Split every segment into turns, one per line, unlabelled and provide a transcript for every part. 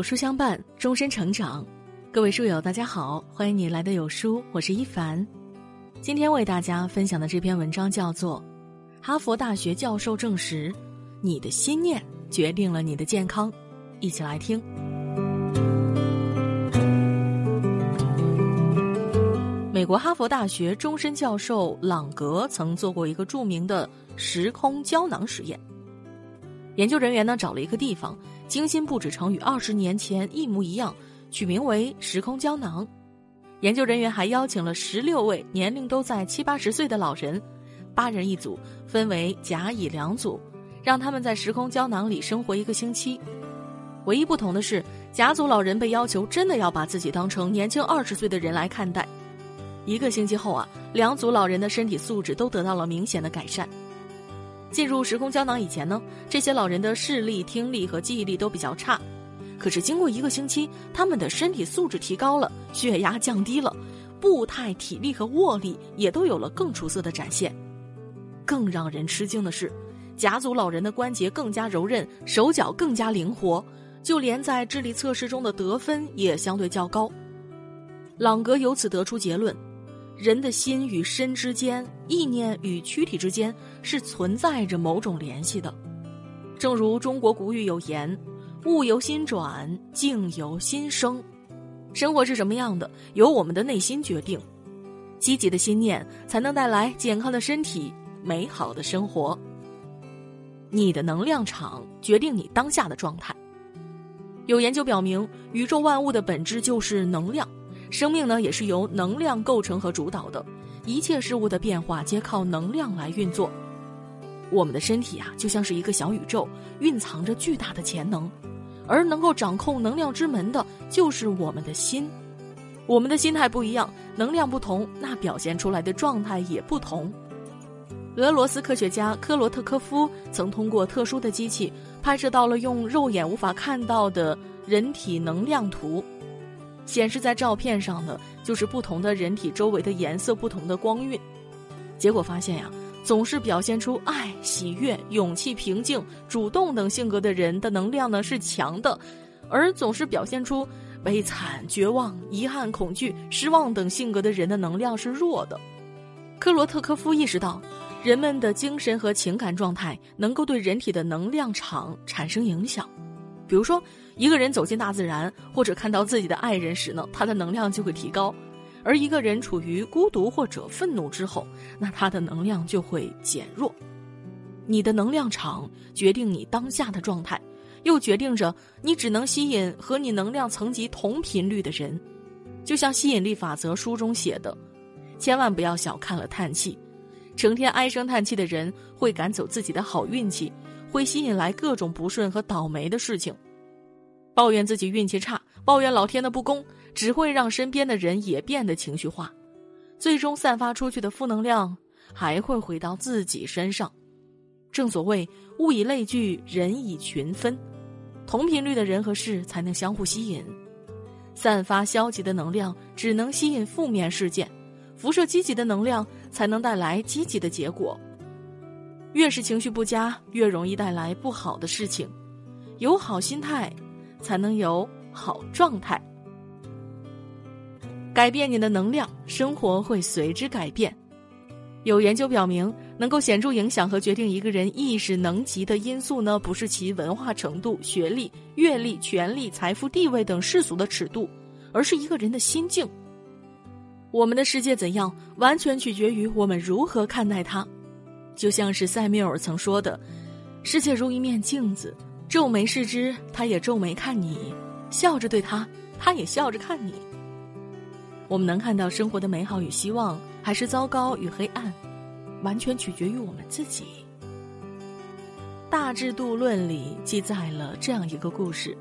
有书相伴，终身成长。各位书友，大家好，欢迎你来到有书，我是一凡。今天为大家分享的这篇文章叫做《哈佛大学教授证实，你的心念决定了你的健康》，一起来听。美国哈佛大学终身教授朗格曾做过一个著名的时空胶囊实验。研究人员呢找了一个地方，精心布置成与二十年前一模一样，取名为“时空胶囊”。研究人员还邀请了十六位年龄都在七八十岁的老人，八人一组，分为甲乙两组，让他们在时空胶囊里生活一个星期。唯一不同的是，甲组老人被要求真的要把自己当成年轻二十岁的人来看待。一个星期后啊，两组老人的身体素质都得到了明显的改善。进入时空胶囊以前呢，这些老人的视力、听力和记忆力都比较差。可是经过一个星期，他们的身体素质提高了，血压降低了，步态、体力和握力也都有了更出色的展现。更让人吃惊的是，甲组老人的关节更加柔韧，手脚更加灵活，就连在智力测试中的得分也相对较高。朗格由此得出结论。人的心与身之间，意念与躯体之间是存在着某种联系的。正如中国古语有言：“物由心转，境由心生。”生活是什么样的，由我们的内心决定。积极的心念才能带来健康的身体、美好的生活。你的能量场决定你当下的状态。有研究表明，宇宙万物的本质就是能量。生命呢，也是由能量构成和主导的，一切事物的变化皆靠能量来运作。我们的身体啊，就像是一个小宇宙，蕴藏着巨大的潜能，而能够掌控能量之门的，就是我们的心。我们的心态不一样，能量不同，那表现出来的状态也不同。俄罗斯科学家科罗特科夫曾通过特殊的机器，拍摄到了用肉眼无法看到的人体能量图。显示在照片上的就是不同的人体周围的颜色不同的光晕，结果发现呀，总是表现出爱、喜悦、勇气、平静、主动等性格的人的能量呢是强的，而总是表现出悲惨、绝望、遗憾、恐惧、失望等性格的人的能量是弱的。科罗特科夫意识到，人们的精神和情感状态能够对人体的能量场产生影响。比如说，一个人走进大自然，或者看到自己的爱人时呢，他的能量就会提高；而一个人处于孤独或者愤怒之后，那他的能量就会减弱。你的能量场决定你当下的状态，又决定着你只能吸引和你能量层级同频率的人。就像吸引力法则书中写的，千万不要小看了叹气，成天唉声叹气的人会赶走自己的好运气。会吸引来各种不顺和倒霉的事情，抱怨自己运气差，抱怨老天的不公，只会让身边的人也变得情绪化，最终散发出去的负能量还会回到自己身上。正所谓物以类聚，人以群分，同频率的人和事才能相互吸引。散发消极的能量只能吸引负面事件，辐射积极的能量才能带来积极的结果。越是情绪不佳，越容易带来不好的事情。有好心态，才能有好状态。改变你的能量，生活会随之改变。有研究表明，能够显著影响和决定一个人意识能级的因素呢，不是其文化程度、学历、阅历、权力、财富、地位等世俗的尺度，而是一个人的心境。我们的世界怎样，完全取决于我们如何看待它。就像是塞缪尔曾说的：“世界如一面镜子，皱眉视之，他也皱眉看你；笑着对他，他也笑着看你。”我们能看到生活的美好与希望，还是糟糕与黑暗，完全取决于我们自己。《大智度论》里记载了这样一个故事：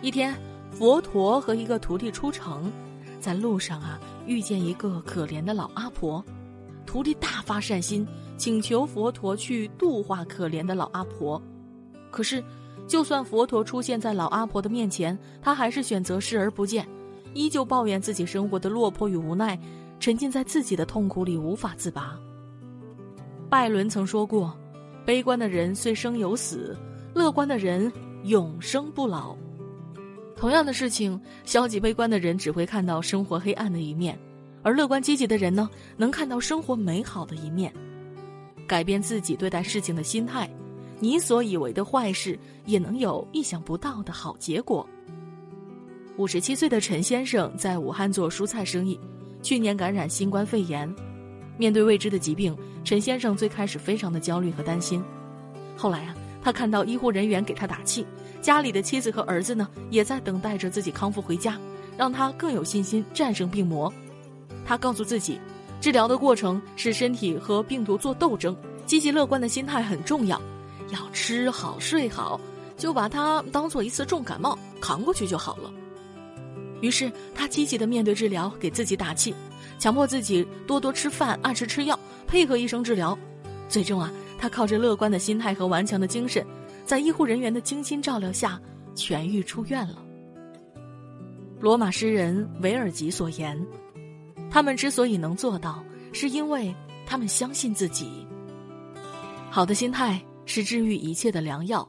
一天，佛陀和一个徒弟出城，在路上啊，遇见一个可怜的老阿婆。徒弟大发善心，请求佛陀去度化可怜的老阿婆。可是，就算佛陀出现在老阿婆的面前，他还是选择视而不见，依旧抱怨自己生活的落魄与无奈，沉浸在自己的痛苦里无法自拔。拜伦曾说过：“悲观的人虽生有死，乐观的人永生不老。”同样的事情，消极悲观的人只会看到生活黑暗的一面，而乐观积极的人呢，能看到生活美好的一面。改变自己对待事情的心态，你所以为的坏事也能有意想不到的好结果。五十七岁的陈先生在武汉做蔬菜生意，去年感染新冠肺炎。面对未知的疾病，陈先生最开始非常的焦虑和担心。后来啊，他看到医护人员给他打气，家里的妻子和儿子呢，也在等待着自己康复回家，让他更有信心战胜病魔。他告诉自己，治疗的过程是身体和病毒做斗争，积极乐观的心态很重要。要吃好睡好，就把它当做一次重感冒扛过去就好了。于是他积极的面对治疗，给自己打气，强迫自己多多吃饭，按时吃药，配合医生治疗。最终啊，他靠着乐观的心态和顽强的精神，在医护人员的精心照料下痊愈出院了。罗马诗人维尔吉所言：“他们之所以能做到，是因为他们相信自己。好的心态是治愈一切的良药，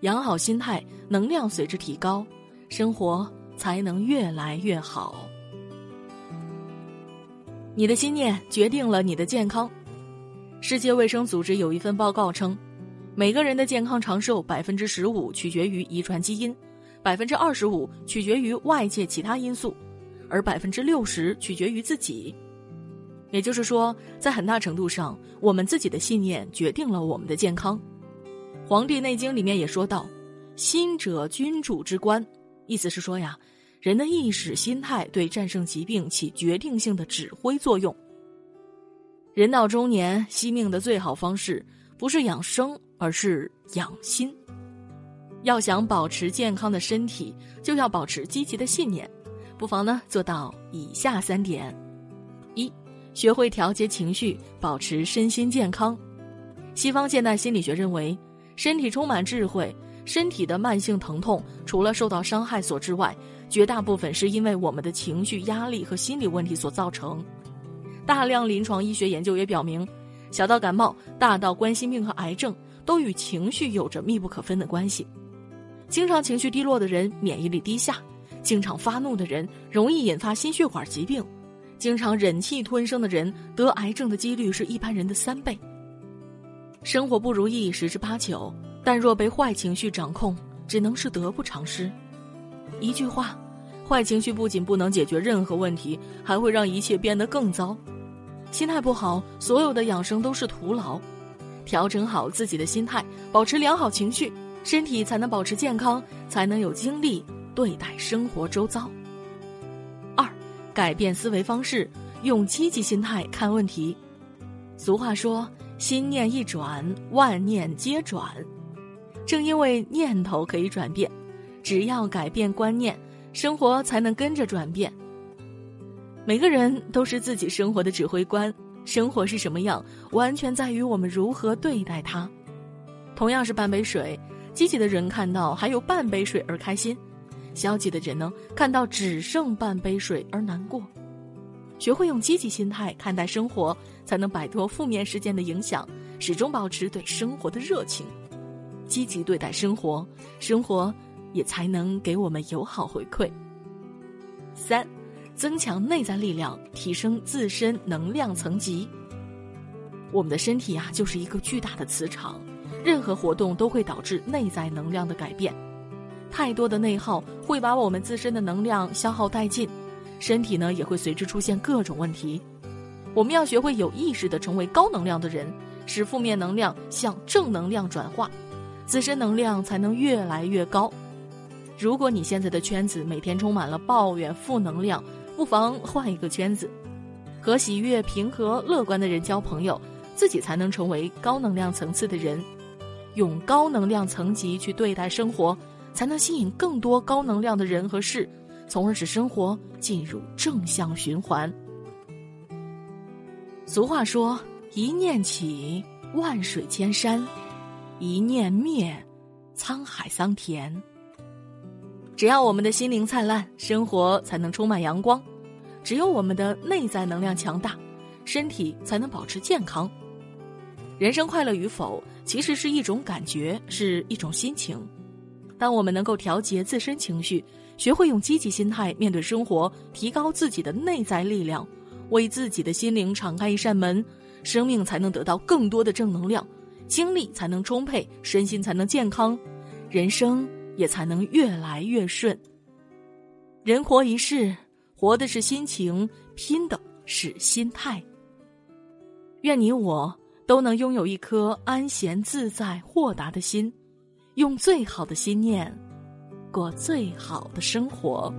养好心态，能量随之提高，生活。”才能越来越好。你的心念决定了你的健康。世界卫生组织有一份报告称，每个人的健康长寿百分之十五取决于遗传基因，百分之二十五取决于外界其他因素，而百分之六十取决于自己。也就是说，在很大程度上，我们自己的信念决定了我们的健康。《黄帝内经》里面也说到：“心者，君主之官。”意思是说呀，人的意识、心态对战胜疾病起决定性的指挥作用。人到中年，惜命的最好方式不是养生，而是养心。要想保持健康的身体，就要保持积极的信念。不妨呢做到以下三点：一、学会调节情绪，保持身心健康。西方现代心理学认为，身体充满智慧。身体的慢性疼痛，除了受到伤害所致外，绝大部分是因为我们的情绪压力和心理问题所造成。大量临床医学研究也表明，小到感冒，大到冠心病和癌症，都与情绪有着密不可分的关系。经常情绪低落的人，免疫力低下；经常发怒的人，容易引发心血管疾病；经常忍气吞声的人，得癌症的几率是一般人的三倍。生活不如意十之八九。但若被坏情绪掌控，只能是得不偿失。一句话，坏情绪不仅不能解决任何问题，还会让一切变得更糟。心态不好，所有的养生都是徒劳。调整好自己的心态，保持良好情绪，身体才能保持健康，才能有精力对待生活周遭。二，改变思维方式，用积极心态看问题。俗话说：“心念一转，万念皆转。”正因为念头可以转变，只要改变观念，生活才能跟着转变。每个人都是自己生活的指挥官，生活是什么样，完全在于我们如何对待它。同样是半杯水，积极的人看到还有半杯水而开心，消极的人呢，看到只剩半杯水而难过。学会用积极心态看待生活，才能摆脱负面事件的影响，始终保持对生活的热情。积极对待生活，生活也才能给我们友好回馈。三，增强内在力量，提升自身能量层级。我们的身体呀，就是一个巨大的磁场，任何活动都会导致内在能量的改变。太多的内耗会把我们自身的能量消耗殆尽，身体呢也会随之出现各种问题。我们要学会有意识的成为高能量的人，使负面能量向正能量转化。自身能量才能越来越高。如果你现在的圈子每天充满了抱怨、负能量，不妨换一个圈子，和喜悦、平和、乐观的人交朋友，自己才能成为高能量层次的人。用高能量层级去对待生活，才能吸引更多高能量的人和事，从而使生活进入正向循环。俗话说：“一念起，万水千山。”一念灭，沧海桑田。只要我们的心灵灿烂，生活才能充满阳光；只有我们的内在能量强大，身体才能保持健康。人生快乐与否，其实是一种感觉，是一种心情。当我们能够调节自身情绪，学会用积极心态面对生活，提高自己的内在力量，为自己的心灵敞开一扇门，生命才能得到更多的正能量，精力才能充沛，身心才能健康，人生也才能越来越顺。人活一世，活的是心情，拼的是心态。愿你我都能拥有一颗安闲自在、豁达的心。用最好的心念，过最好的生活。